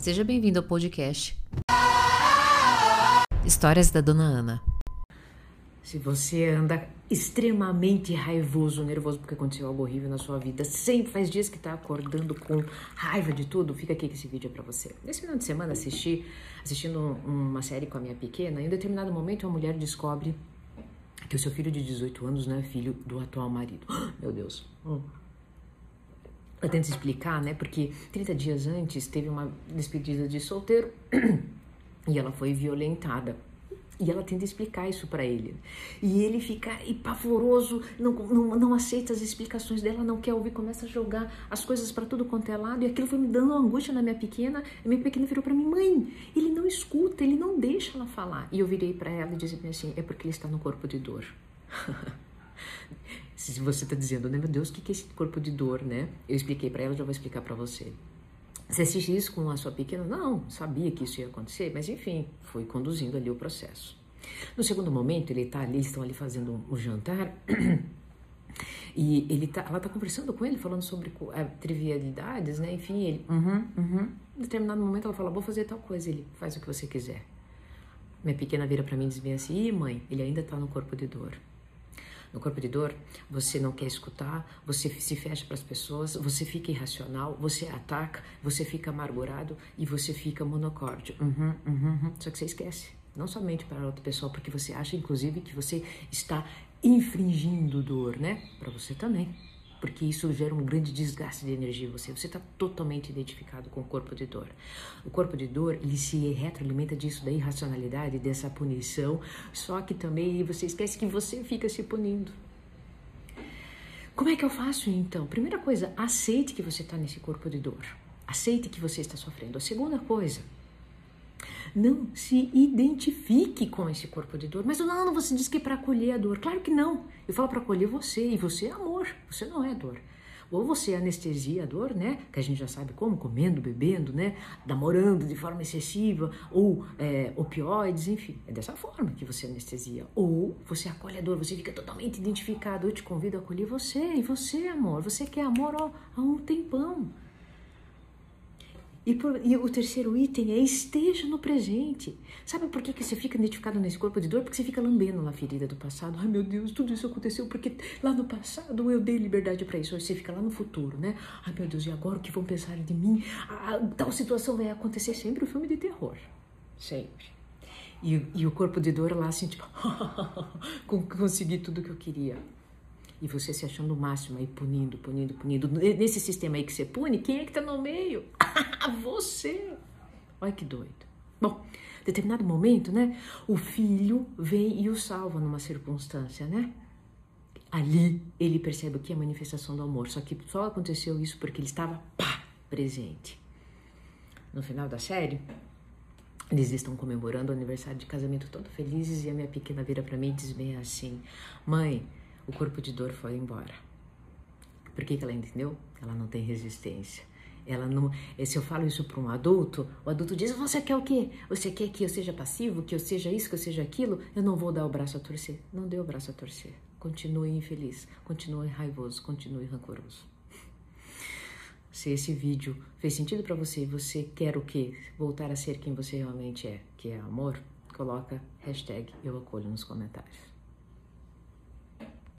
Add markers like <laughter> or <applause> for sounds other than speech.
Seja bem-vindo ao podcast Histórias da Dona Ana. Se você anda extremamente raivoso, nervoso porque aconteceu algo horrível na sua vida, sempre faz dias que tá acordando com raiva de tudo, fica aqui que esse vídeo é para você. Nesse final de semana assisti, assistindo uma série com a minha pequena, em determinado momento uma mulher descobre que o seu filho de 18 anos não é filho do atual marido. <gasps> Meu Deus. Hum. Eu tento explicar, né? Porque 30 dias antes teve uma despedida de solteiro <clears throat> e ela foi violentada. E ela tenta explicar isso para ele. E ele fica pavoroso, não, não, não aceita as explicações dela, não quer ouvir, começa a jogar as coisas para tudo quanto é lado. E aquilo foi me dando angústia na minha pequena. E minha pequena virou para mim: mãe, ele não escuta, ele não deixa ela falar. E eu virei para ela e disse assim: é porque ele está no corpo de dor. <laughs> <laughs> Se você está dizendo, né, meu Deus, o que é esse corpo de dor, né? Eu expliquei para ela, já vou explicar para você. Você assiste isso com a sua pequena? Não, sabia que isso ia acontecer, mas enfim, foi conduzindo ali o processo. No segundo momento, ele tá ali, eles estão ali fazendo o jantar. <clears throat> E ele tá, ela tá conversando com ele, falando sobre é, trivialidades, né? Enfim, ele, uhum, uhum. Em determinado momento ela fala, vou fazer tal coisa. Ele, faz o que você quiser. Minha pequena vira para mim e diz bem assim, Ih, mãe, ele ainda tá no corpo de dor no corpo de dor, você não quer escutar, você se fecha para as pessoas, você fica irracional, você ataca, você fica amargurado e você fica monocórdio. Uhum, uhum, uhum. Só que você esquece, não somente para outra pessoa, porque você acha, inclusive, que você está infringindo dor, né? Para você também porque isso gera um grande desgaste de energia em você. Você está totalmente identificado com o corpo de dor. O corpo de dor, ele se retroalimenta disso, da irracionalidade, dessa punição, só que também você esquece que você fica se punindo. Como é que eu faço então? Primeira coisa, aceite que você está nesse corpo de dor. Aceite que você está sofrendo. A segunda coisa, não se identifique com esse corpo de dor. Mas não, você diz que é para acolher a dor. Claro que não. Eu falo para acolher você e você é amor. Você não é dor. Ou você anestesia a dor, né? Que a gente já sabe como, comendo, bebendo, né? Namorando de forma excessiva, ou é, opioides, enfim. É dessa forma que você anestesia. Ou você acolhe a dor, você fica totalmente identificado. Eu te convido a acolher você. E você, amor, você quer amor ó, há um tempão. E, por, e, o terceiro item é esteja no presente. Sabe por que, que você fica identificado nesse corpo de dor? Porque você fica lambendo na ferida do passado. Ai meu Deus, tudo isso aconteceu porque lá no passado eu dei liberdade para isso. Você fica lá no futuro, né? Ai meu Deus, e agora o que vão pensar de mim? Ah, tal situação vai acontecer sempre o um filme de terror. Sempre. E, e o corpo de dor lá assim, tipo, <laughs> consegui tudo que eu queria e você se achando o máximo aí, punindo, punindo, punindo. Nesse sistema aí que você pune, quem é que tá no meio? <laughs> você! Olha que doido. Bom, determinado momento, né? O filho vem e o salva numa circunstância, né? Ali ele percebe que é manifestação do amor. Só que só aconteceu isso porque ele estava pá, presente. No final da série, eles estão comemorando o aniversário de casamento todo felizes e a minha pequena vira para mim e diz bem assim: Mãe, o corpo de dor foi embora. Por que, que ela entendeu? Ela não tem resistência. Ela não. Se eu falo isso para um adulto, o adulto diz: Você quer o quê? Você quer que eu seja passivo, que eu seja isso, que eu seja aquilo? Eu não vou dar o braço a torcer. Não dê o braço a torcer. Continue infeliz, continue raivoso, continue rancoroso. Se esse vídeo fez sentido para você, você quer o quê? Voltar a ser quem você realmente é, que é amor? Coloca hashtag eu acolho nos comentários.